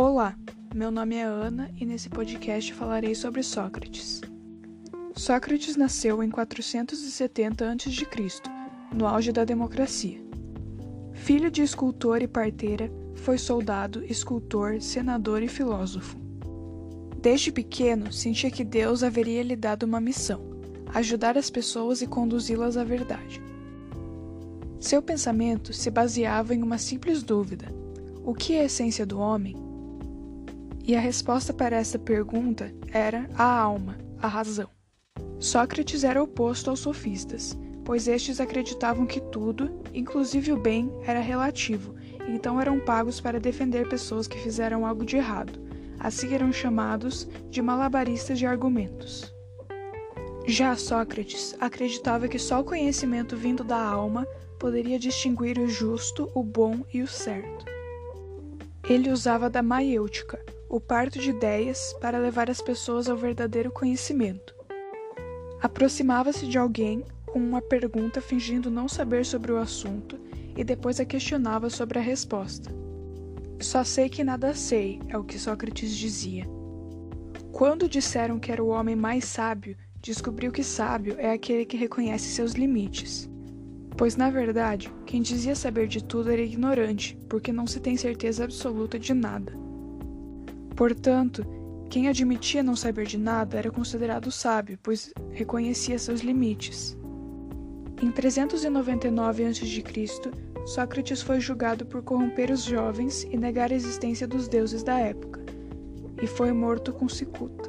Olá, meu nome é Ana e nesse podcast falarei sobre Sócrates. Sócrates nasceu em 470 a.C., no auge da democracia. Filho de escultor e parteira, foi soldado, escultor, senador e filósofo. Desde pequeno, sentia que Deus haveria lhe dado uma missão: ajudar as pessoas e conduzi-las à verdade. Seu pensamento se baseava em uma simples dúvida: o que é a essência do homem? E a resposta para essa pergunta era a alma, a razão. Sócrates era oposto aos sofistas, pois estes acreditavam que tudo, inclusive o bem, era relativo, então eram pagos para defender pessoas que fizeram algo de errado. Assim eram chamados de malabaristas de argumentos. Já Sócrates acreditava que só o conhecimento vindo da alma poderia distinguir o justo, o bom e o certo. Ele usava da maiêutica, o parto de ideias, para levar as pessoas ao verdadeiro conhecimento. Aproximava-se de alguém com uma pergunta fingindo não saber sobre o assunto e depois a questionava sobre a resposta. Só sei que nada sei, é o que Sócrates dizia. Quando disseram que era o homem mais sábio, descobriu que sábio é aquele que reconhece seus limites. Pois, na verdade, quem dizia saber de tudo era ignorante, porque não se tem certeza absoluta de nada. Portanto, quem admitia não saber de nada era considerado sábio, pois reconhecia seus limites. Em 399 a.C., Sócrates foi julgado por corromper os jovens e negar a existência dos deuses da época, e foi morto com cicuta.